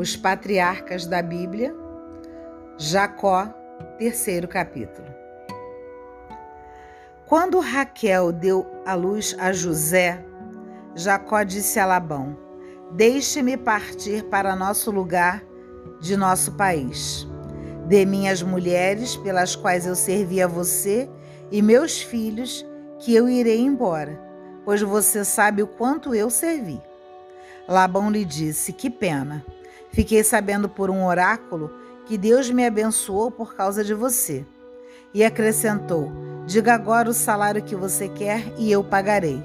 Os Patriarcas da Bíblia, Jacó, terceiro capítulo. Quando Raquel deu a luz a José, Jacó disse a Labão: Deixe-me partir para nosso lugar de nosso país. Dê minhas mulheres, pelas quais eu servi a você, e meus filhos, que eu irei embora, pois você sabe o quanto eu servi. Labão lhe disse: Que pena. Fiquei sabendo por um oráculo que Deus me abençoou por causa de você. E acrescentou: Diga agora o salário que você quer e eu pagarei.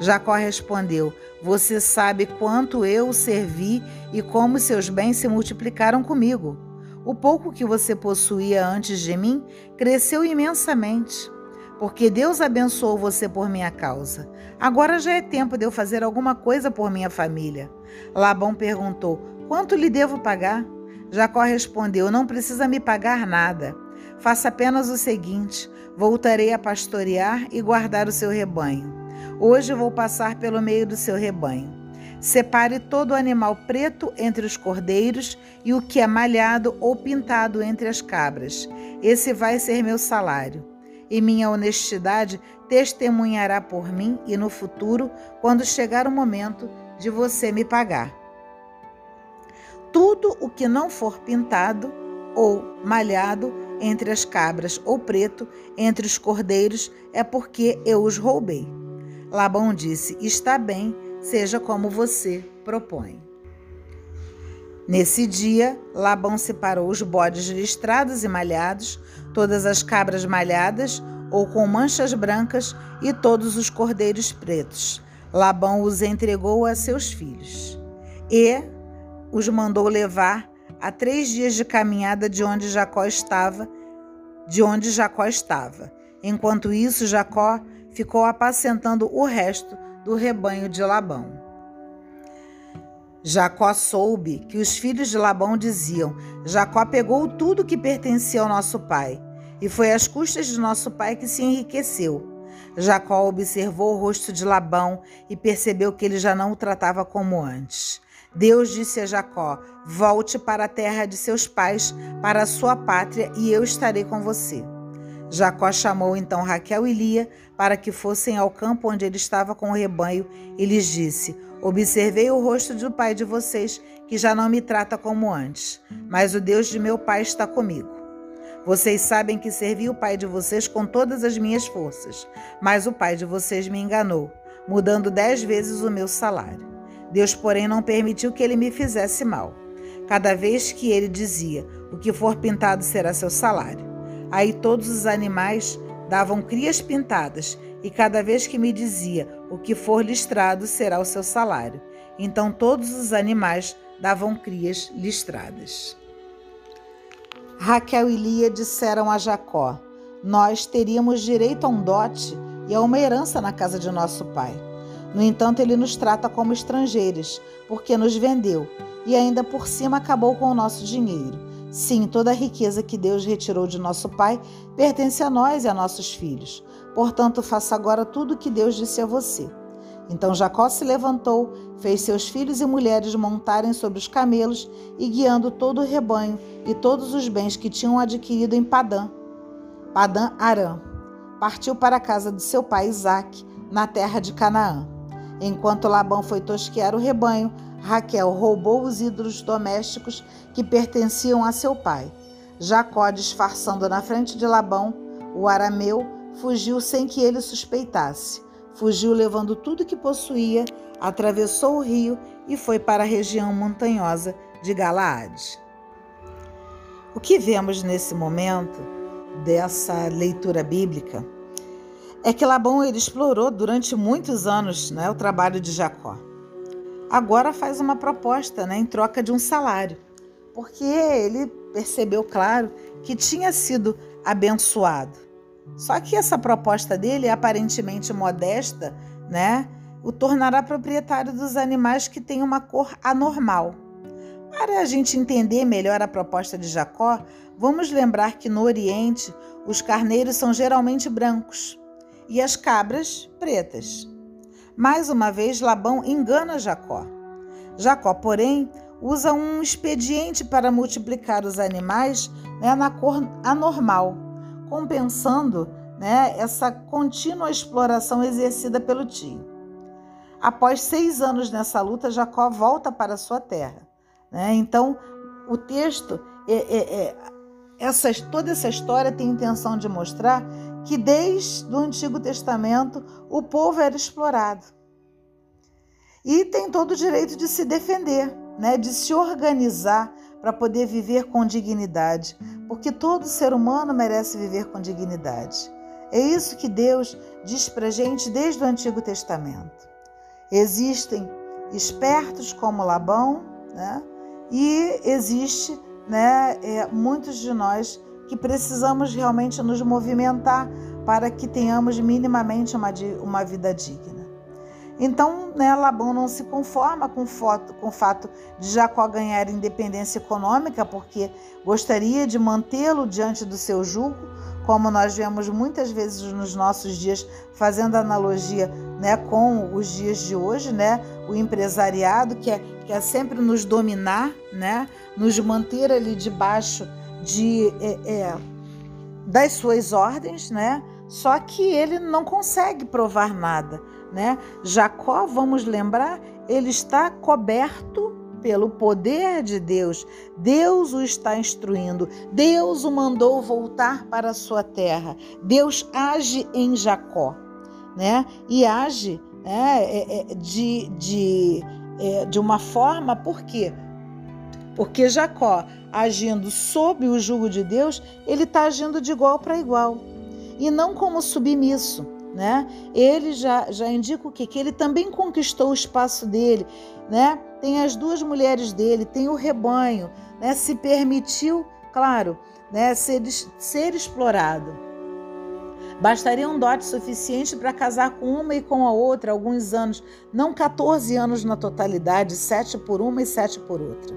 Jacó respondeu: Você sabe quanto eu servi e como seus bens se multiplicaram comigo. O pouco que você possuía antes de mim cresceu imensamente, porque Deus abençoou você por minha causa. Agora já é tempo de eu fazer alguma coisa por minha família. Labão perguntou: Quanto lhe devo pagar? Jacó respondeu: Não precisa me pagar nada. Faça apenas o seguinte: voltarei a pastorear e guardar o seu rebanho. Hoje vou passar pelo meio do seu rebanho. Separe todo animal preto entre os cordeiros e o que é malhado ou pintado entre as cabras. Esse vai ser meu salário. E minha honestidade testemunhará por mim e no futuro, quando chegar o momento de você me pagar. Tudo o que não for pintado ou malhado entre as cabras ou preto entre os cordeiros é porque eu os roubei. Labão disse: Está bem, seja como você propõe. Nesse dia, Labão separou os bodes listrados e malhados, todas as cabras malhadas ou com manchas brancas e todos os cordeiros pretos. Labão os entregou a seus filhos e os mandou levar a três dias de caminhada de onde Jacó estava, de onde Jacó estava. Enquanto isso, Jacó ficou apacentando o resto do rebanho de Labão. Jacó soube que os filhos de Labão diziam: Jacó pegou tudo que pertencia ao nosso pai, e foi às custas de nosso pai que se enriqueceu. Jacó observou o rosto de Labão e percebeu que ele já não o tratava como antes. Deus disse a Jacó: Volte para a terra de seus pais, para a sua pátria, e eu estarei com você. Jacó chamou então Raquel e Lia para que fossem ao campo onde ele estava com o rebanho e lhes disse: Observei o rosto do pai de vocês, que já não me trata como antes, mas o Deus de meu pai está comigo. Vocês sabem que servi o pai de vocês com todas as minhas forças, mas o pai de vocês me enganou, mudando dez vezes o meu salário. Deus, porém, não permitiu que ele me fizesse mal. Cada vez que ele dizia: O que for pintado será seu salário Aí todos os animais davam crias pintadas, e cada vez que me dizia: O que for listrado será o seu salário. Então todos os animais davam crias listradas. Raquel e Lia disseram a Jacó: Nós teríamos direito a um dote e a uma herança na casa de nosso pai. No entanto, ele nos trata como estrangeiros, porque nos vendeu e ainda por cima acabou com o nosso dinheiro. Sim, toda a riqueza que Deus retirou de nosso pai pertence a nós e a nossos filhos. Portanto, faça agora tudo o que Deus disse a você. Então Jacó se levantou, fez seus filhos e mulheres montarem sobre os camelos e guiando todo o rebanho e todos os bens que tinham adquirido em Padã, Padã Arã. Partiu para a casa de seu pai Isaque, na terra de Canaã. Enquanto Labão foi tosquear o rebanho, Raquel roubou os ídolos domésticos que pertenciam a seu pai. Jacó, disfarçando na frente de Labão, o arameu, fugiu sem que ele suspeitasse. Fugiu levando tudo que possuía, atravessou o rio e foi para a região montanhosa de Galaade. O que vemos nesse momento dessa leitura bíblica é que Labão ele explorou durante muitos anos né, o trabalho de Jacó. Agora faz uma proposta né, em troca de um salário, porque ele percebeu, claro, que tinha sido abençoado. Só que essa proposta dele, aparentemente modesta, né, o tornará proprietário dos animais que têm uma cor anormal. Para a gente entender melhor a proposta de Jacó, vamos lembrar que no Oriente os carneiros são geralmente brancos e as cabras pretas. Mais uma vez, Labão engana Jacó. Jacó, porém, usa um expediente para multiplicar os animais né, na cor anormal, compensando né, essa contínua exploração exercida pelo tio. Após seis anos nessa luta, Jacó volta para sua terra. Né? Então, o texto, é, é, é, essa, toda essa história tem intenção de mostrar que desde o Antigo Testamento o povo era explorado. E tem todo o direito de se defender, né? de se organizar para poder viver com dignidade, porque todo ser humano merece viver com dignidade. É isso que Deus diz para gente desde o Antigo Testamento. Existem espertos como Labão, né? e existe né, é, muitos de nós que precisamos realmente nos movimentar para que tenhamos minimamente uma, uma vida digna. Então, né, Labão não se conforma com, foto, com o fato de Jacó ganhar independência econômica, porque gostaria de mantê-lo diante do seu jugo, como nós vemos muitas vezes nos nossos dias, fazendo analogia né, com os dias de hoje, né, o empresariado que é, quer sempre nos dominar, né, nos manter ali debaixo de, é, é, das suas ordens, né, só que ele não consegue provar nada né? Jacó, vamos lembrar, ele está coberto pelo poder de Deus. Deus o está instruindo. Deus o mandou voltar para a sua terra. Deus age em Jacó, né? E age né, é, é, de, de, é, de uma forma, por quê? Porque Jacó, agindo sob o jugo de Deus, ele está agindo de igual para igual e não como submisso né? Ele já, já indica o quê? Que ele também conquistou o espaço dele, né? Tem as duas mulheres dele, tem o rebanho, né? Se permitiu, claro, né? Ser, ser explorado. Bastaria um dote suficiente para casar com uma e com a outra alguns anos, não 14 anos na totalidade, sete por uma e sete por outra.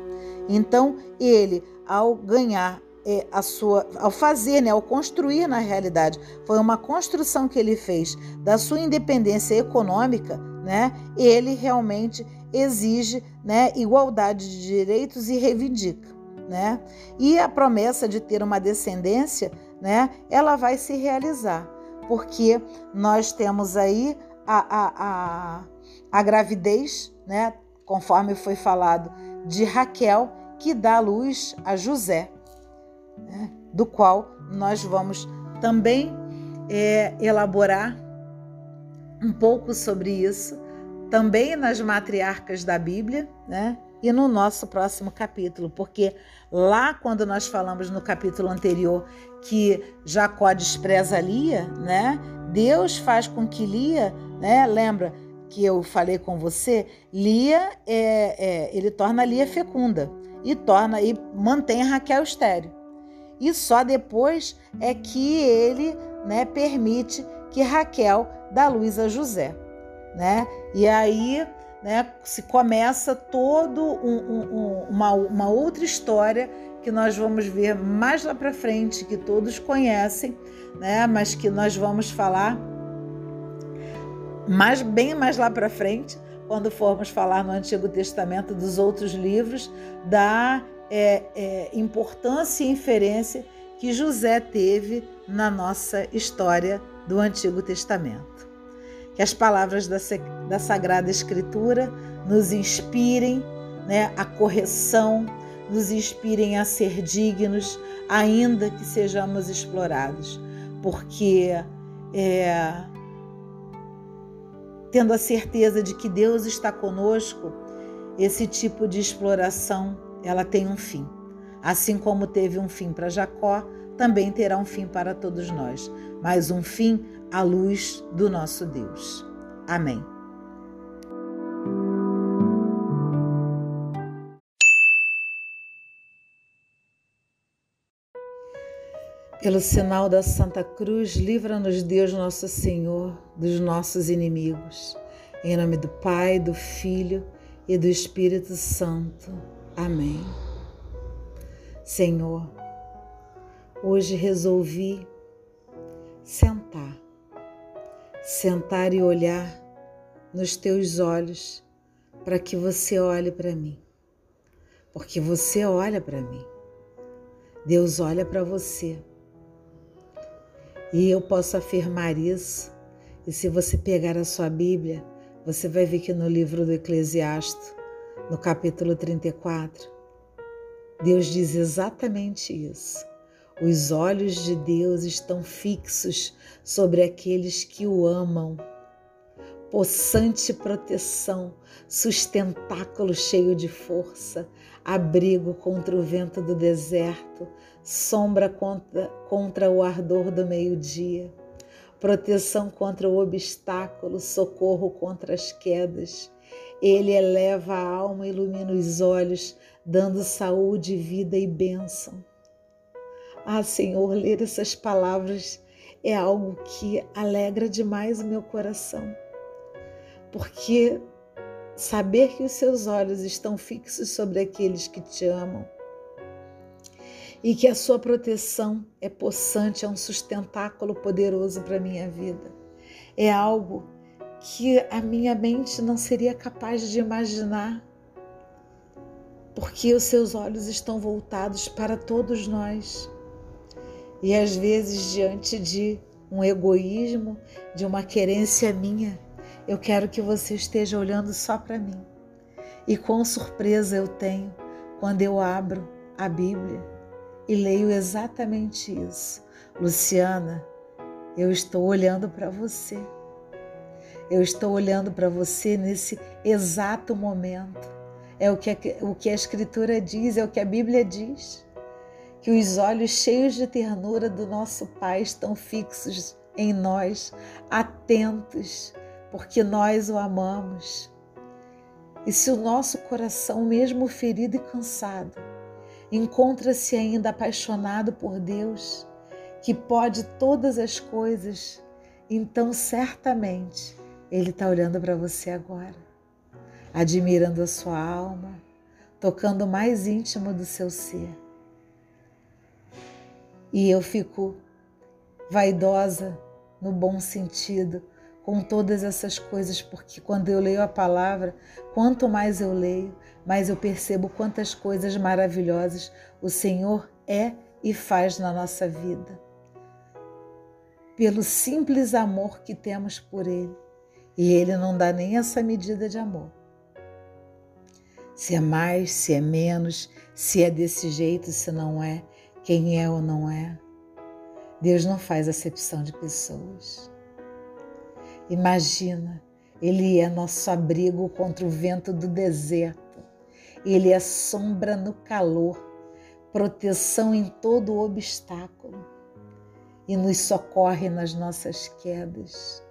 Então, ele, ao ganhar é, a sua, ao fazer, né, ao construir na realidade, foi uma construção que ele fez da sua independência econômica, né? Ele realmente exige, né, igualdade de direitos e reivindica, né? E a promessa de ter uma descendência, né, ela vai se realizar, porque nós temos aí a, a, a, a gravidez, né, conforme foi falado, de Raquel, que dá luz a José né, do qual nós vamos também é, elaborar um pouco sobre isso, também nas matriarcas da Bíblia, né? E no nosso próximo capítulo, porque lá quando nós falamos no capítulo anterior que Jacó despreza Lia, né? Deus faz com que Lia, né? Lembra que eu falei com você? Lia, é, é, ele torna Lia fecunda e torna e mantém Raquel estéreo e só depois é que ele né, permite que Raquel dá luz a José. Né? E aí né, se começa todo um, um, uma, uma outra história que nós vamos ver mais lá para frente, que todos conhecem, né, mas que nós vamos falar mais, bem mais lá para frente, quando formos falar no Antigo Testamento dos outros livros, da é, é, importância e inferência que José teve na nossa história do Antigo Testamento. Que as palavras da, da Sagrada Escritura nos inspirem né, a correção, nos inspirem a ser dignos, ainda que sejamos explorados, porque é, tendo a certeza de que Deus está conosco, esse tipo de exploração ela tem um fim. Assim como teve um fim para Jacó, também terá um fim para todos nós, mas um fim à luz do nosso Deus. Amém. Pelo sinal da Santa Cruz, livra-nos Deus nosso Senhor dos nossos inimigos. Em nome do Pai, do Filho e do Espírito Santo. Amém. Senhor, hoje resolvi sentar, sentar e olhar nos teus olhos para que você olhe para mim, porque você olha para mim. Deus olha para você. E eu posso afirmar isso. E se você pegar a sua Bíblia, você vai ver que no livro do Eclesiastes, no capítulo 34, Deus diz exatamente isso. Os olhos de Deus estão fixos sobre aqueles que o amam. Possante proteção, sustentáculo cheio de força, abrigo contra o vento do deserto, sombra contra, contra o ardor do meio-dia, proteção contra o obstáculo, socorro contra as quedas. Ele eleva a alma, ilumina os olhos, dando saúde, vida e bênção. Ah, Senhor, ler essas palavras é algo que alegra demais o meu coração, porque saber que os seus olhos estão fixos sobre aqueles que te amam e que a sua proteção é possante, é um sustentáculo poderoso para a minha vida. É algo que a minha mente não seria capaz de imaginar, porque os seus olhos estão voltados para todos nós. E às vezes, diante de um egoísmo, de uma querência minha, eu quero que você esteja olhando só para mim. E com surpresa eu tenho quando eu abro a Bíblia e leio exatamente isso. Luciana, eu estou olhando para você. Eu estou olhando para você nesse exato momento. É o que, a, o que a Escritura diz, é o que a Bíblia diz que os olhos cheios de ternura do nosso Pai estão fixos em nós, atentos, porque nós o amamos. E se o nosso coração, mesmo ferido e cansado, encontra-se ainda apaixonado por Deus, que pode todas as coisas, então certamente Ele está olhando para você agora, admirando a sua alma, tocando o mais íntimo do seu ser e eu fico vaidosa no bom sentido com todas essas coisas, porque quando eu leio a palavra, quanto mais eu leio, mais eu percebo quantas coisas maravilhosas o Senhor é e faz na nossa vida. Pelo simples amor que temos por Ele. E Ele não dá nem essa medida de amor. Se é mais, se é menos, se é desse jeito, se não é quem é ou não é. Deus não faz acepção de pessoas. Imagina, Ele é nosso abrigo contra o vento do deserto. Ele é sombra no calor, proteção em todo obstáculo e nos socorre nas nossas quedas.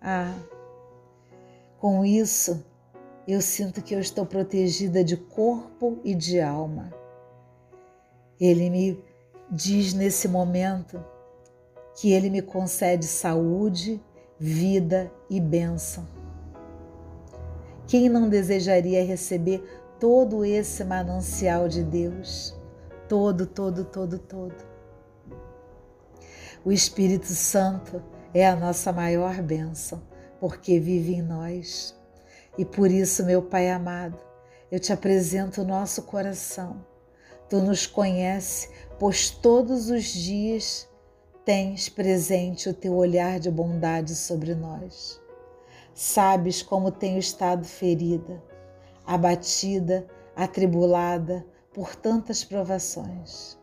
Ah, com isso, eu sinto que eu estou protegida de corpo e de alma. Ele me diz nesse momento que Ele me concede saúde, vida e bênção. Quem não desejaria receber todo esse manancial de Deus? Todo, todo, todo, todo. O Espírito Santo é a nossa maior bênção, porque vive em nós. E por isso, meu Pai amado, eu te apresento o nosso coração Tu nos conhece, pois todos os dias tens presente o teu olhar de bondade sobre nós. Sabes como tenho estado ferida, abatida, atribulada por tantas provações.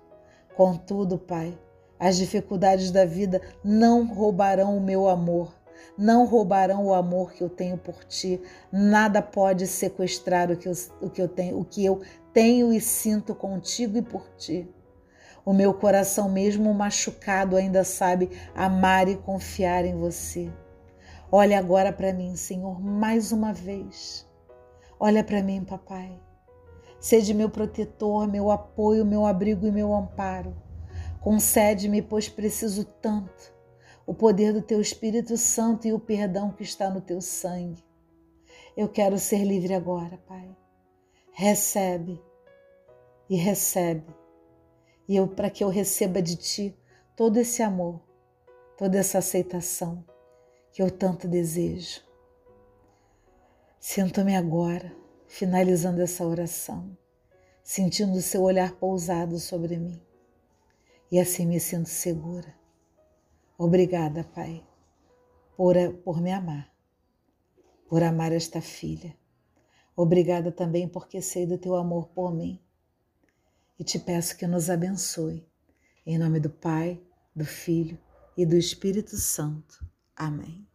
Contudo, Pai, as dificuldades da vida não roubarão o meu amor, não roubarão o amor que eu tenho por ti. Nada pode sequestrar o que eu, o que eu tenho, o que eu tenho e sinto contigo e por ti. O meu coração, mesmo machucado, ainda sabe amar e confiar em você. Olha agora para mim, Senhor, mais uma vez. Olha para mim, papai. Sede meu protetor, meu apoio, meu abrigo e meu amparo. Concede-me, pois preciso tanto, o poder do teu Espírito Santo e o perdão que está no teu sangue. Eu quero ser livre agora, Pai recebe e recebe. E eu para que eu receba de ti todo esse amor, toda essa aceitação que eu tanto desejo. Sinto-me agora, finalizando essa oração, sentindo o seu olhar pousado sobre mim. E assim me sinto segura. Obrigada, Pai, por, por me amar, por amar esta filha. Obrigada também porque sei do teu amor por mim. E te peço que nos abençoe. Em nome do Pai, do Filho e do Espírito Santo. Amém.